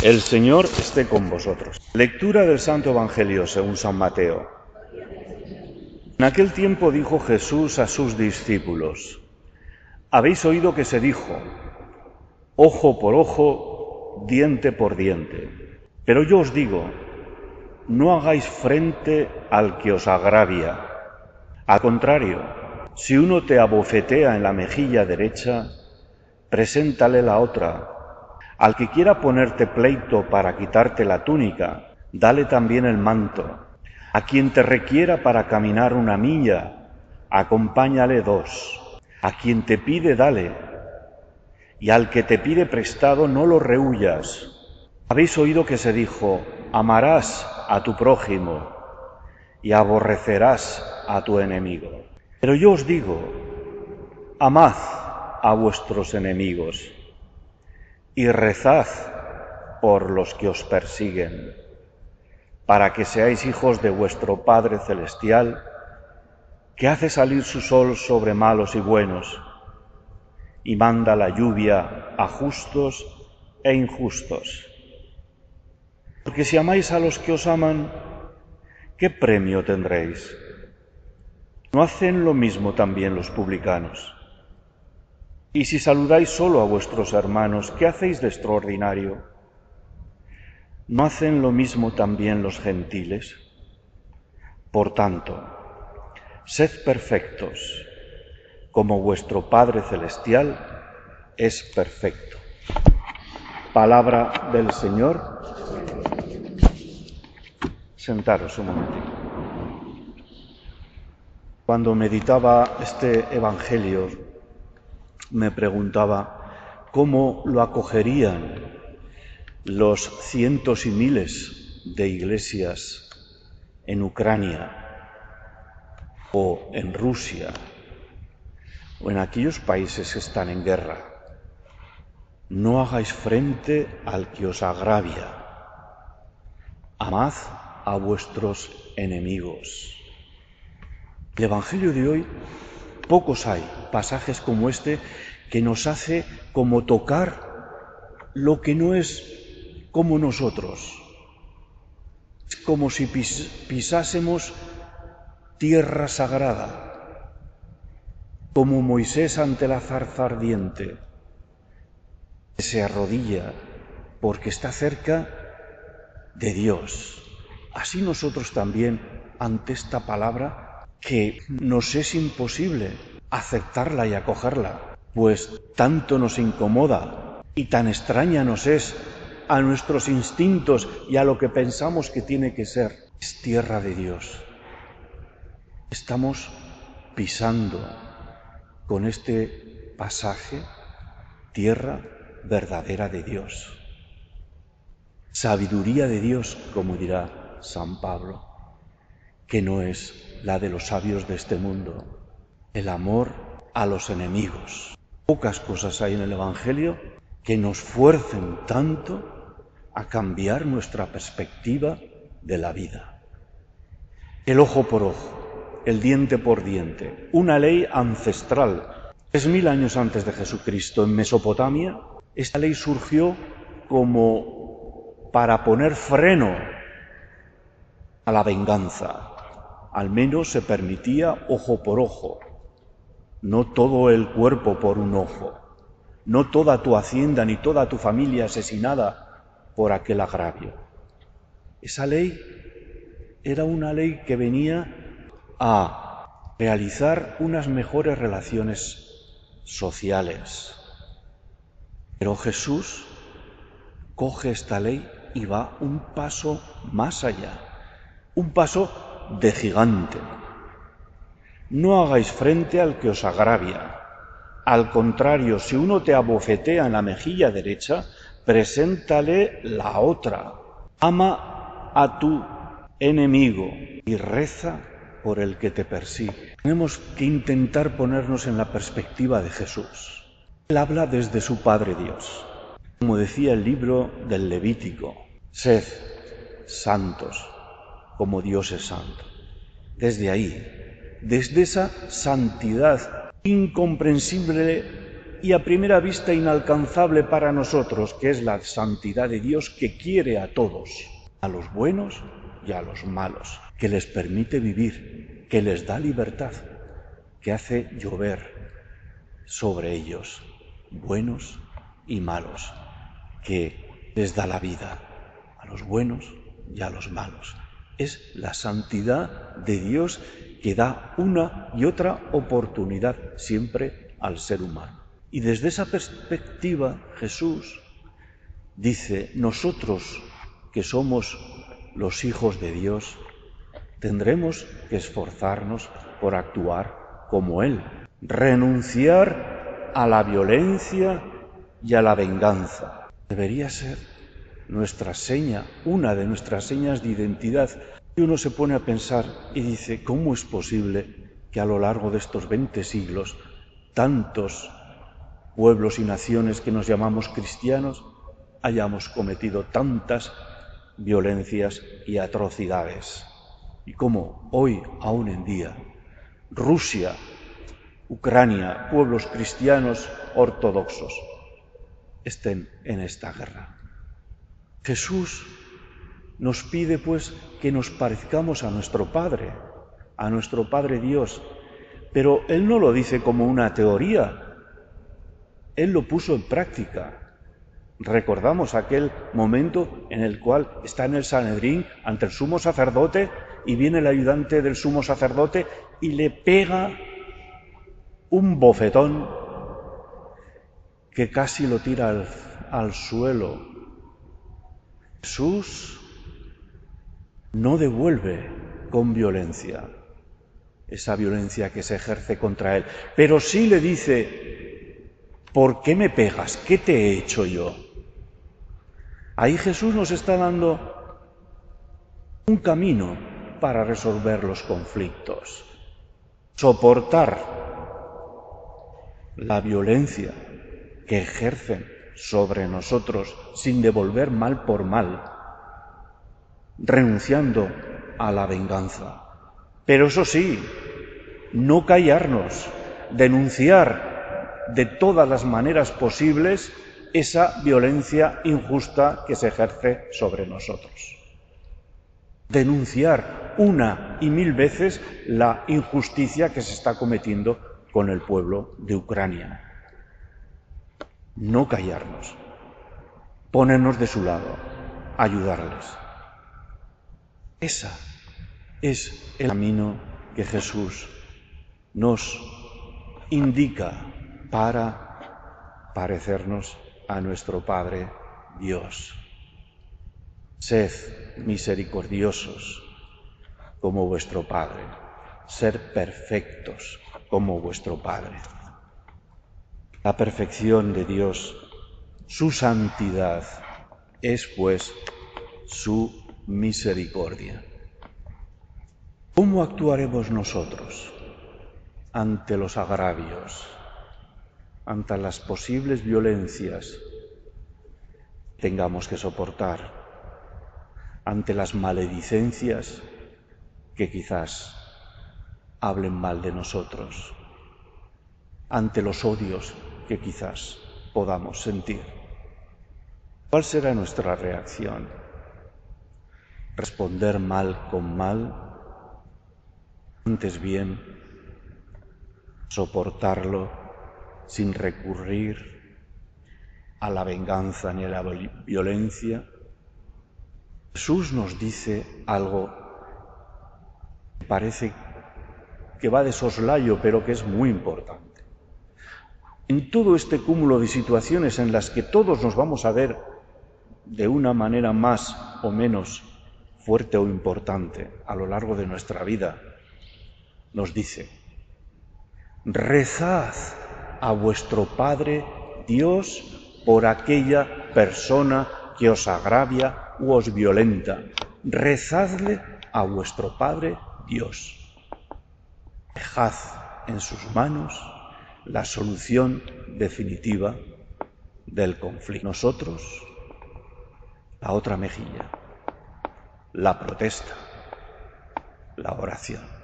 El Señor esté con vosotros. Lectura del Santo Evangelio según San Mateo. En aquel tiempo dijo Jesús a sus discípulos, habéis oído que se dijo, ojo por ojo, diente por diente. Pero yo os digo, no hagáis frente al que os agravia. Al contrario, si uno te abofetea en la mejilla derecha, preséntale la otra. Al que quiera ponerte pleito para quitarte la túnica, dale también el manto. A quien te requiera para caminar una milla, acompáñale dos. A quien te pide, dale. Y al que te pide prestado, no lo rehuyas. Habéis oído que se dijo, amarás a tu prójimo y aborrecerás a tu enemigo. Pero yo os digo, amad a vuestros enemigos y rezad por los que os persiguen, para que seáis hijos de vuestro Padre Celestial, que hace salir su sol sobre malos y buenos, y manda la lluvia a justos e injustos. Porque si amáis a los que os aman, ¿qué premio tendréis? ¿No hacen lo mismo también los publicanos? Y si saludáis solo a vuestros hermanos, ¿qué hacéis de extraordinario? ¿No hacen lo mismo también los gentiles? Por tanto, sed perfectos, como vuestro Padre Celestial es perfecto. Palabra del Señor. Sentaros un momentito. Cuando meditaba este Evangelio, me preguntaba cómo lo acogerían los cientos y miles de iglesias en Ucrania o en Rusia o en aquellos países que están en guerra. No hagáis frente al que os agravia. Amad a vuestros enemigos. El Evangelio de hoy, pocos hay pasajes como este que nos hace como tocar lo que no es como nosotros. Es como si pisásemos tierra sagrada, como Moisés ante la zarza ardiente, que se arrodilla porque está cerca de Dios. Así nosotros también ante esta palabra que nos es imposible aceptarla y acogerla, pues tanto nos incomoda y tan extraña nos es a nuestros instintos y a lo que pensamos que tiene que ser. Es tierra de Dios. Estamos pisando con este pasaje tierra verdadera de Dios. Sabiduría de Dios, como dirá San Pablo, que no es la de los sabios de este mundo, el amor a los enemigos. Pocas cosas hay en el Evangelio que nos fuercen tanto a cambiar nuestra perspectiva de la vida. El ojo por ojo, el diente por diente, una ley ancestral. Es mil años antes de Jesucristo en Mesopotamia, esta ley surgió como para poner freno a la venganza, al menos se permitía ojo por ojo, no todo el cuerpo por un ojo, no toda tu hacienda ni toda tu familia asesinada por aquel agravio. Esa ley era una ley que venía a realizar unas mejores relaciones sociales. Pero Jesús coge esta ley y va un paso más allá, un paso de gigante. No hagáis frente al que os agravia. Al contrario, si uno te abofetea en la mejilla derecha, preséntale la otra. Ama a tu enemigo y reza por el que te persigue. Tenemos que intentar ponernos en la perspectiva de Jesús. Él habla desde su Padre Dios. Como decía el libro del Levítico, sed santos como Dios es santo. Desde ahí, desde esa santidad incomprensible y a primera vista inalcanzable para nosotros, que es la santidad de Dios que quiere a todos, a los buenos y a los malos, que les permite vivir, que les da libertad, que hace llover sobre ellos, buenos y malos, que les da la vida a los buenos y a los malos. Es la santidad de Dios que da una y otra oportunidad siempre al ser humano. Y desde esa perspectiva Jesús dice, nosotros que somos los hijos de Dios, tendremos que esforzarnos por actuar como Él, renunciar a la violencia y a la venganza. Debería ser nuestra seña, una de nuestras señas de identidad. Y uno se pone a pensar y dice, ¿cómo es posible que a lo largo de estos 20 siglos tantos pueblos y naciones que nos llamamos cristianos hayamos cometido tantas violencias y atrocidades? Y cómo hoy, aún en día, Rusia, Ucrania, pueblos cristianos ortodoxos, estén en esta guerra. Jesús nos pide pues que nos parezcamos a nuestro Padre, a nuestro Padre Dios, pero Él no lo dice como una teoría, Él lo puso en práctica. Recordamos aquel momento en el cual está en el Sanedrín ante el sumo sacerdote y viene el ayudante del sumo sacerdote y le pega un bofetón que casi lo tira al, al suelo. Jesús no devuelve con violencia esa violencia que se ejerce contra él, pero sí le dice, ¿por qué me pegas? ¿Qué te he hecho yo? Ahí Jesús nos está dando un camino para resolver los conflictos, soportar la violencia que ejercen sobre nosotros sin devolver mal por mal, renunciando a la venganza. Pero eso sí, no callarnos, denunciar de todas las maneras posibles esa violencia injusta que se ejerce sobre nosotros. Denunciar una y mil veces la injusticia que se está cometiendo con el pueblo de Ucrania. No callarnos, ponernos de su lado, ayudarles. Esa es el camino que Jesús nos indica para parecernos a nuestro Padre Dios. Sed misericordiosos como vuestro Padre, ser perfectos como vuestro Padre. La perfección de Dios, su santidad, es pues su misericordia. ¿Cómo actuaremos nosotros ante los agravios, ante las posibles violencias que tengamos que soportar, ante las maledicencias que quizás hablen mal de nosotros, ante los odios que quizás podamos sentir? ¿Cuál será nuestra reacción? ¿Responder mal con mal? antes bien soportarlo sin recurrir a la venganza ni a la violencia. Jesús nos dice algo que parece que va de soslayo, pero que es muy importante. En todo este cúmulo de situaciones en las que todos nos vamos a ver de una manera más o menos fuerte o importante a lo largo de nuestra vida, nos dice, rezad a vuestro Padre Dios por aquella persona que os agravia u os violenta. Rezadle a vuestro Padre Dios. Dejad en sus manos la solución definitiva del conflicto. Nosotros, la otra mejilla, la protesta, la oración.